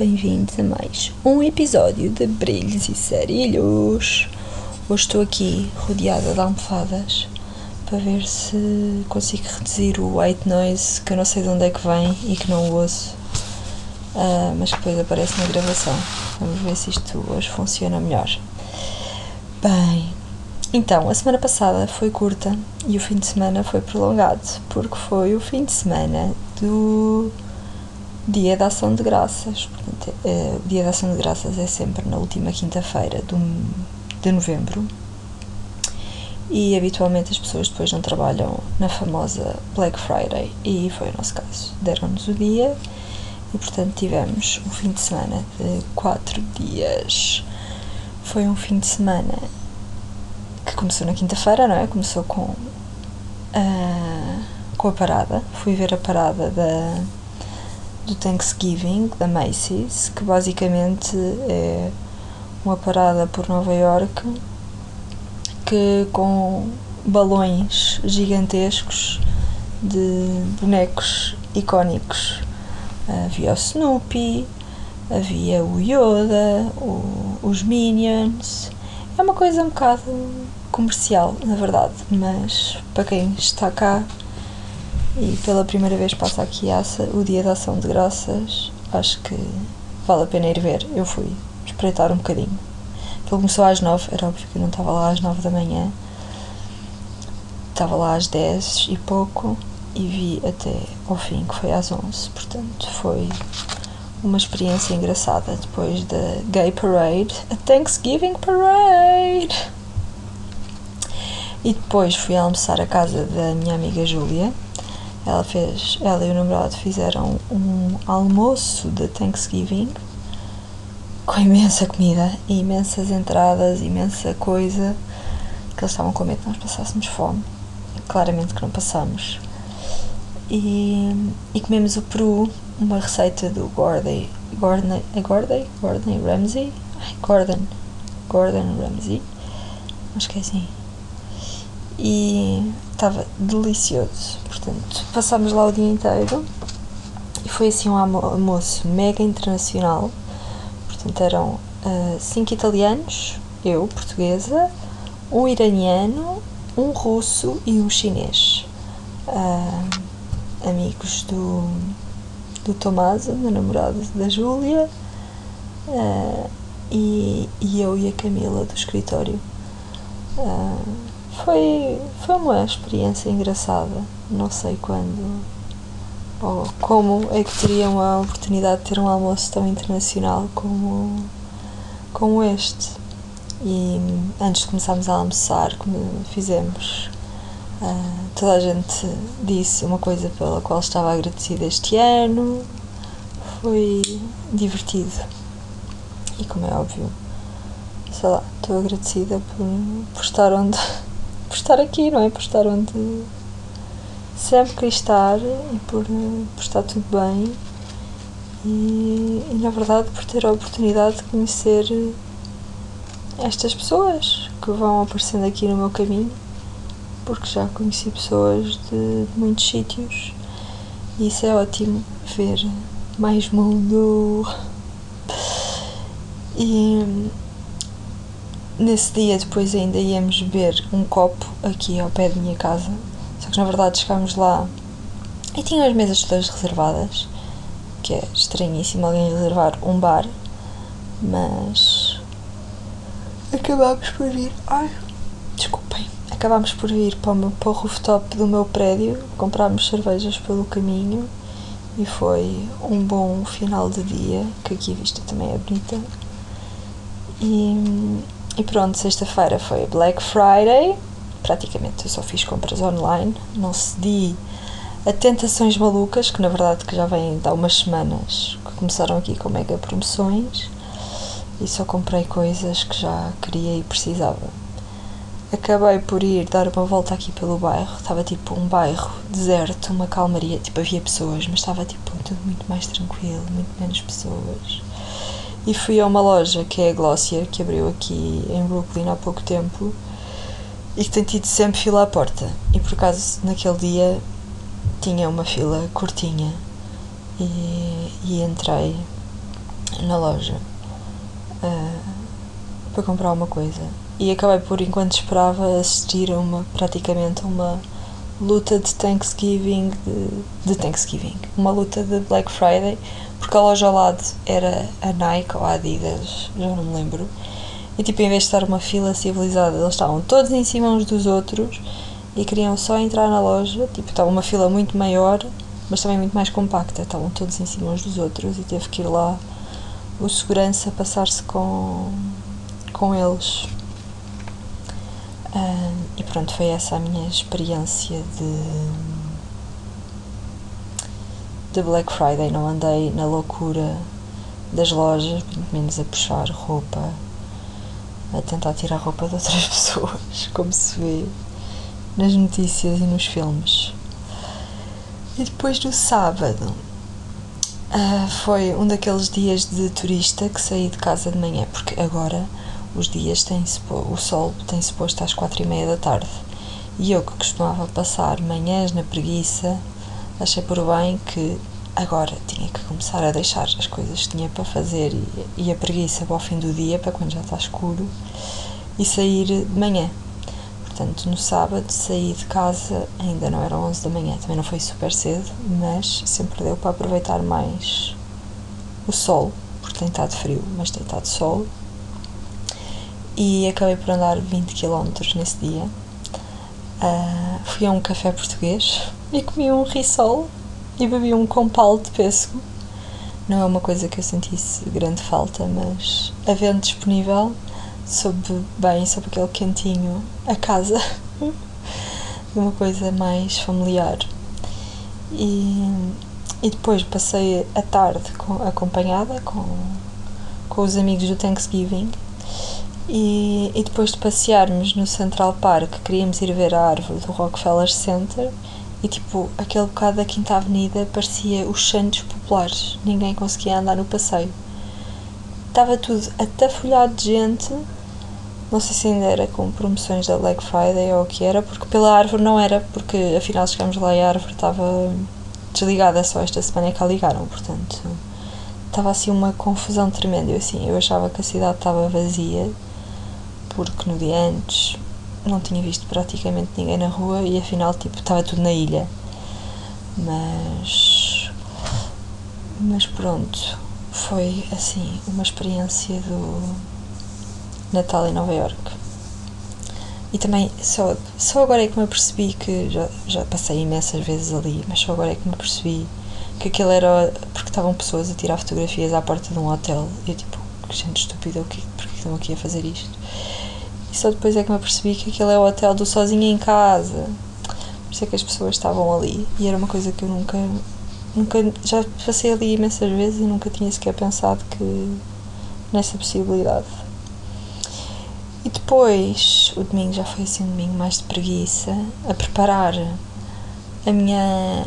Bem-vindos a mais um episódio de Brilhos e Sarilhos. Hoje estou aqui rodeada de almofadas para ver se consigo reduzir o white noise que eu não sei de onde é que vem e que não ouço, uh, mas que depois aparece na gravação. Vamos ver se isto hoje funciona melhor. Bem, então a semana passada foi curta e o fim de semana foi prolongado porque foi o fim de semana do Dia da Ação de Graças. Portanto, é, o Dia da Ação de Graças é sempre na última quinta-feira de novembro. E habitualmente as pessoas depois não trabalham na famosa Black Friday, e foi o nosso caso. Deram-nos o dia e, portanto, tivemos um fim de semana de quatro dias. Foi um fim de semana que começou na quinta-feira, não é? Começou com, uh, com a parada. Fui ver a parada da do Thanksgiving da Macy's, que basicamente é uma parada por Nova York que com balões gigantescos de bonecos icónicos. Havia o Snoopy, havia o Yoda, o, os Minions. É uma coisa um bocado comercial, na verdade, mas para quem está cá e pela primeira vez passa aqui o Dia da Ação de Graças, acho que vale a pena ir ver. Eu fui espreitar um bocadinho. Ele começou às nove, era óbvio que eu não estava lá às nove da manhã. Estava lá às dez e pouco e vi até ao fim, que foi às onze. Portanto, foi uma experiência engraçada depois da Gay Parade, a Thanksgiving Parade. E depois fui almoçar à casa da minha amiga Júlia ela fez, ela e o namorado fizeram um almoço de Thanksgiving com imensa comida, imensas entradas, imensa coisa que eles estavam com medo que nós passássemos fome. Claramente que não passamos. E, e comemos o peru, uma receita do Gordon, Gordon, é Gordon? Gordon Ramsay? Gordon, Gordon Ramsay, acho que é assim e estava delicioso. Portanto, passámos lá o dia inteiro e foi assim um almoço mega internacional. Portanto, eram uh, cinco italianos, eu, portuguesa, um iraniano, um russo e um chinês. Uh, amigos do, do Tommaso, meu namorado da Júlia, uh, e, e eu e a Camila do escritório. Uh, foi, foi uma experiência engraçada. Não sei quando ou como é que teriam a oportunidade de ter um almoço tão internacional como, como este. E antes de começarmos a almoçar, como fizemos, uh, toda a gente disse uma coisa pela qual estava agradecida este ano. Foi divertido. E como é óbvio, sei lá, estou agradecida por, por estar onde por estar aqui, não é? Por estar onde sempre quis estar e por, por estar tudo bem e, e, na verdade por ter a oportunidade de conhecer estas pessoas que vão aparecendo aqui no meu caminho porque já conheci pessoas de, de muitos sítios e isso é ótimo ver mais mundo e Nesse dia depois ainda íamos beber um copo aqui ao pé da minha casa, só que na verdade chegámos lá e tinham as mesas todas reservadas, que é estranhíssimo alguém reservar um bar, mas acabámos por ir. Ai, desculpem. Acabámos por ir para o, para o rooftop do meu prédio, comprámos cervejas pelo caminho e foi um bom final de dia, que aqui a vista também é bonita. E e pronto, sexta-feira foi Black Friday. Praticamente eu só fiz compras online, não cedi a tentações malucas, que na verdade que já vêm há umas semanas, que começaram aqui com mega promoções. E só comprei coisas que já queria e precisava. Acabei por ir dar uma volta aqui pelo bairro, estava tipo um bairro deserto, uma calmaria, tipo havia pessoas, mas estava tipo tudo muito mais tranquilo, muito menos pessoas e fui a uma loja que é a Glossier, que abriu aqui em Brooklyn há pouco tempo e que tem tido sempre fila à porta. E por acaso naquele dia tinha uma fila curtinha e, e entrei na loja uh, para comprar uma coisa e acabei por, enquanto esperava, assistir a uma, praticamente uma luta de Thanksgiving, de, de Thanksgiving, uma luta de Black Friday, porque a loja ao lado era a Nike ou a Adidas, já não me lembro, e tipo, em vez de estar uma fila civilizada, eles estavam todos em cima uns dos outros e queriam só entrar na loja, tipo, estava uma fila muito maior, mas também muito mais compacta, estavam todos em cima uns dos outros e teve que ir lá o segurança passar-se com, com eles e pronto, foi essa a minha experiência de, de Black Friday. Não andei na loucura das lojas, muito menos a puxar roupa, a tentar tirar roupa de outras pessoas, como se vê nas notícias e nos filmes. E depois do sábado, uh, foi um daqueles dias de turista que saí de casa de manhã, porque agora os dias têm-se o sol tem-se posto às quatro e meia da tarde. E eu que costumava passar manhãs na preguiça achei por bem que agora tinha que começar a deixar as coisas que tinha para fazer e, e a preguiça para o fim do dia para quando já está escuro e sair de manhã. Portanto no sábado saí de casa ainda não eram 11 da manhã também não foi super cedo mas sempre deu para aproveitar mais o sol porque tem estado frio mas tem estado sol e acabei por andar 20 km nesse dia. Uh, fui a um café português e comi um risol e bebi um compal de pêssego. Não é uma coisa que eu sentisse grande falta, mas havendo disponível, soube bem, soube aquele quentinho a casa, uma coisa mais familiar. E, e depois passei a tarde com, acompanhada com, com os amigos do Thanksgiving e, e depois de passearmos no Central Park, queríamos ir ver a árvore do Rockefeller Center e tipo, aquele bocado da Quinta Avenida parecia os Santos Populares, ninguém conseguia andar no passeio. Estava tudo até folhado de gente, não sei se ainda era com promoções da Black Friday ou o que era, porque pela árvore não era, porque afinal chegámos lá e a árvore estava desligada, só esta semana é que a ligaram, portanto estava assim uma confusão tremenda. Eu, assim, eu achava que a cidade estava vazia porque no dia antes não tinha visto praticamente ninguém na rua e afinal tipo estava tudo na ilha. Mas mas pronto, foi assim uma experiência do Natal em Nova York. E também só, só agora é que me apercebi que já, já passei imensas vezes ali, mas só agora é que me apercebi que aquilo era porque estavam pessoas a tirar fotografias à porta de um hotel. E eu tipo, que gente estúpida, o que, estão aqui a fazer isto? E só depois é que me apercebi que aquele é o hotel do sozinho em casa. Por isso é que as pessoas estavam ali. E era uma coisa que eu nunca. nunca já passei ali imensas vezes e nunca tinha sequer pensado que. nessa possibilidade. E depois, o domingo já foi assim um domingo mais de preguiça, a preparar a minha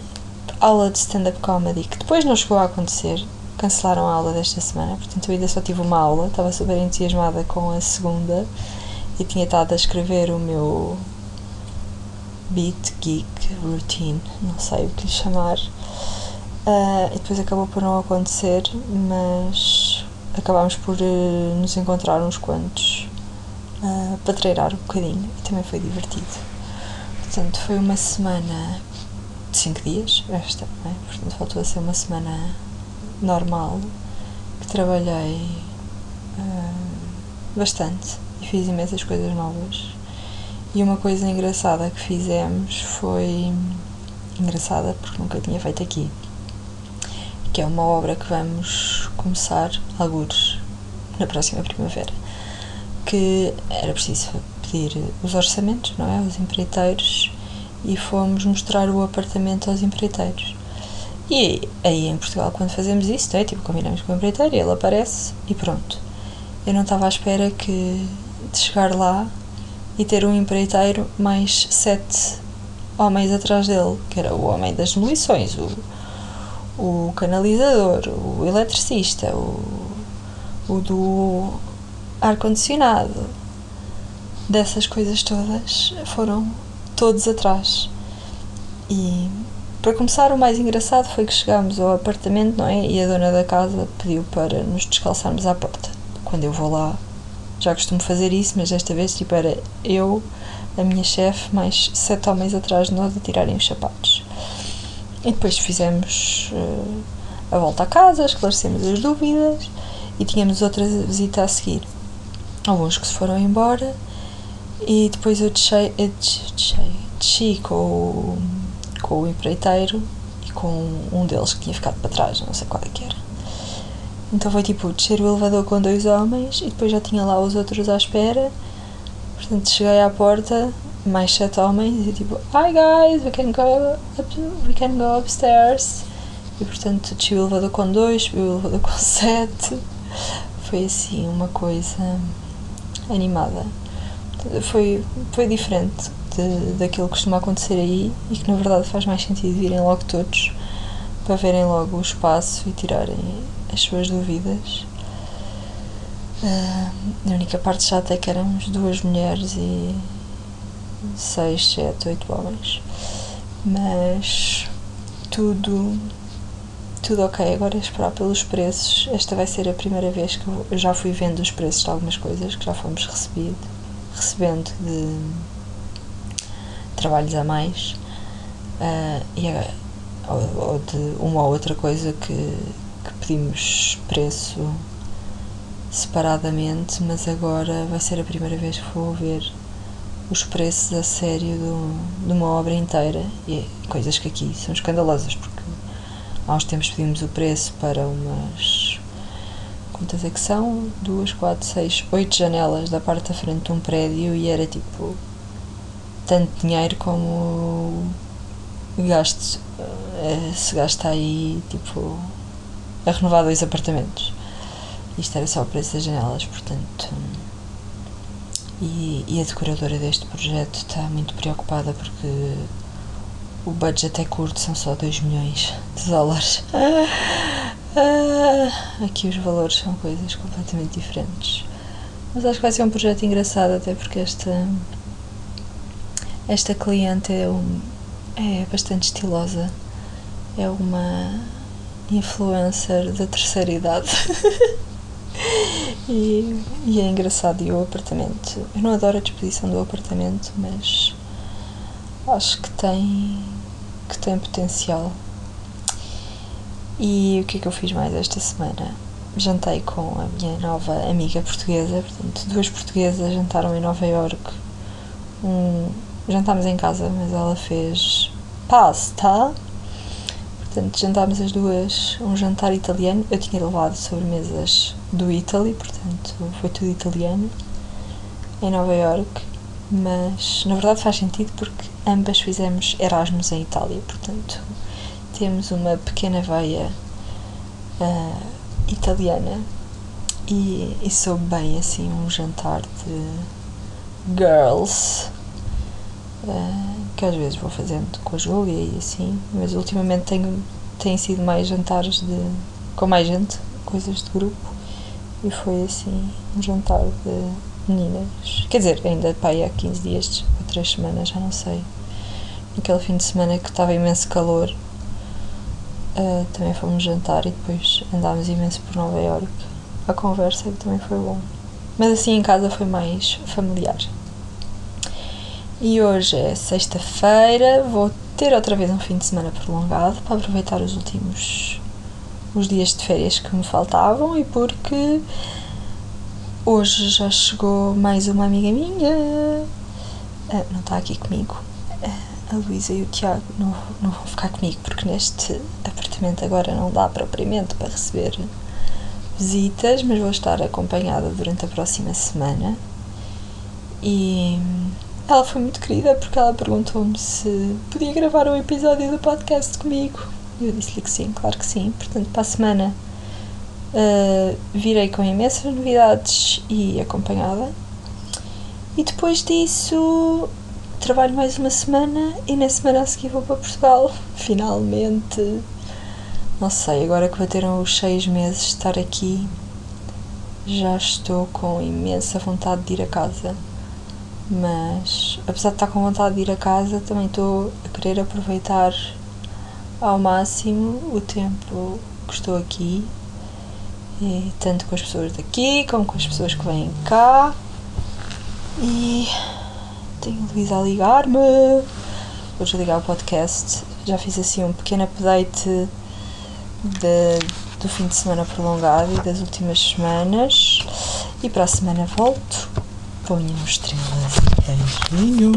aula de stand-up comedy, que depois não chegou a acontecer. Cancelaram a aula desta semana, portanto eu ainda só tive uma aula, estava super entusiasmada com a segunda e tinha estado a escrever o meu beat geek routine, não sei o que lhe chamar. Uh, e depois acabou por não acontecer, mas acabámos por uh, nos encontrar uns quantos uh, para treinar um bocadinho e também foi divertido. Portanto, foi uma semana de 5 dias, esta, é? portanto, voltou a ser uma semana normal que trabalhei bastante e fiz imensas coisas novas. E uma coisa engraçada que fizemos foi. engraçada porque nunca tinha feito aqui. Que é uma obra que vamos começar, alguns, na próxima primavera. Que era preciso pedir os orçamentos, não é? Aos empreiteiros e fomos mostrar o apartamento aos empreiteiros. E aí em Portugal, quando fazemos isso, é? tipo, combinamos com o empreiteiro, ele aparece e pronto. Eu não estava à espera que de chegar lá e ter um empreiteiro mais sete homens atrás dele, que era o homem das demolições, o, o canalizador, o eletricista, o, o do ar-condicionado. Dessas coisas todas foram todos atrás. E, Para começar, o mais engraçado foi que chegámos ao apartamento, não é? E a dona da casa pediu para nos descalçarmos à porta. Quando eu vou lá, já costumo fazer isso, mas desta vez, tipo, era eu, a minha chefe, mais sete homens atrás de nós a tirarem os sapatos. E depois fizemos uh, a volta à casa, esclarecemos as dúvidas e tínhamos outra visita a seguir. Alguns que se foram embora e depois eu desci, eu desci, desci com, o, com o empreiteiro e com um deles que tinha ficado para trás, não sei qual é que era. Então foi tipo descer o elevador com dois homens e depois já tinha lá os outros à espera. Portanto, cheguei à porta, mais sete homens e tipo, Hi guys, we can go, up, we can go upstairs. E portanto desci o elevador com dois, subi o elevador com sete. Foi assim uma coisa animada. Foi, foi diferente de, daquilo que costuma acontecer aí e que na verdade faz mais sentido virem logo todos para verem logo o espaço e tirarem as suas dúvidas. Uh, a única parte chata é que éramos duas mulheres e seis, sete, oito homens. Mas tudo tudo ok, agora é esperar pelos preços. Esta vai ser a primeira vez que eu já fui vendo os preços de algumas coisas que já fomos recebido, recebendo de trabalhos a mais uh, e, ou, ou, de uma ou outra coisa que, que pedimos preço separadamente, mas agora vai ser a primeira vez que vou ver os preços a sério do, de uma obra inteira e coisas que aqui são escandalosas porque há uns tempos pedimos o preço para umas quantas é que são? duas, quatro, seis, oito janelas da parte da frente de um prédio e era tipo tanto dinheiro como gasto eh, se gasta aí tipo a renovar dois apartamentos isto era só o preço das janelas portanto e, e a decoradora deste projeto está muito preocupada porque o budget é curto, são só 2 milhões de dólares. Ah, aqui os valores são coisas completamente diferentes. Mas acho que vai ser um projeto engraçado, até porque esta, esta cliente é, um, é bastante estilosa. É uma influencer da terceira idade. e, e é engraçado. E o apartamento. Eu não adoro a disposição do apartamento, mas acho que tem que tem potencial. E o que é que eu fiz mais esta semana? Jantei com a minha nova amiga portuguesa, portanto, duas portuguesas jantaram em Nova York. Um, jantámos em casa, mas ela fez pasta. Portanto, jantámos as duas um jantar italiano. Eu tinha levado sobremesas do Italy, portanto, foi tudo italiano. Em Nova York mas na verdade faz sentido porque ambas fizemos Erasmus em Itália, portanto temos uma pequena veia uh, italiana e, e soube bem assim um jantar de girls que às vezes vou fazendo com a Júlia e assim, mas ultimamente tenho, tem sido mais jantares de, com mais gente, coisas de grupo e foi assim um jantar de meninas. Quer dizer, ainda pai há 15 dias ou 3 semanas, já não sei. Naquele fim de semana que estava imenso calor, uh, também fomos jantar e depois andámos imenso por Nova York. A conversa também foi bom. Mas assim em casa foi mais familiar. E hoje é sexta-feira, vou ter outra vez um fim de semana prolongado para aproveitar os últimos os dias de férias que me faltavam e porque Hoje já chegou mais uma amiga minha. Ah, não está aqui comigo. Ah, a Luísa e o Tiago não, não vão ficar comigo porque neste apartamento agora não dá propriamente para receber visitas, mas vou estar acompanhada durante a próxima semana. E ela foi muito querida porque ela perguntou-me se podia gravar um episódio do podcast comigo. Eu disse-lhe que sim, claro que sim. Portanto, para a semana Uh, virei com imensas novidades e acompanhada. E depois disso, trabalho mais uma semana e na semana a seguir vou para Portugal. Finalmente. Não sei, agora que bateram os seis meses de estar aqui, já estou com imensa vontade de ir a casa. Mas, apesar de estar com vontade de ir a casa, também estou a querer aproveitar ao máximo o tempo que estou aqui, e tanto com as pessoas daqui como com as pessoas que vêm cá. E tenho Luísa a ligar-me. Vou desligar o podcast. Já fiz assim um pequeno update de, do fim de semana prolongado e das últimas semanas. E para a semana volto. Ponham estrelas e beijinhos.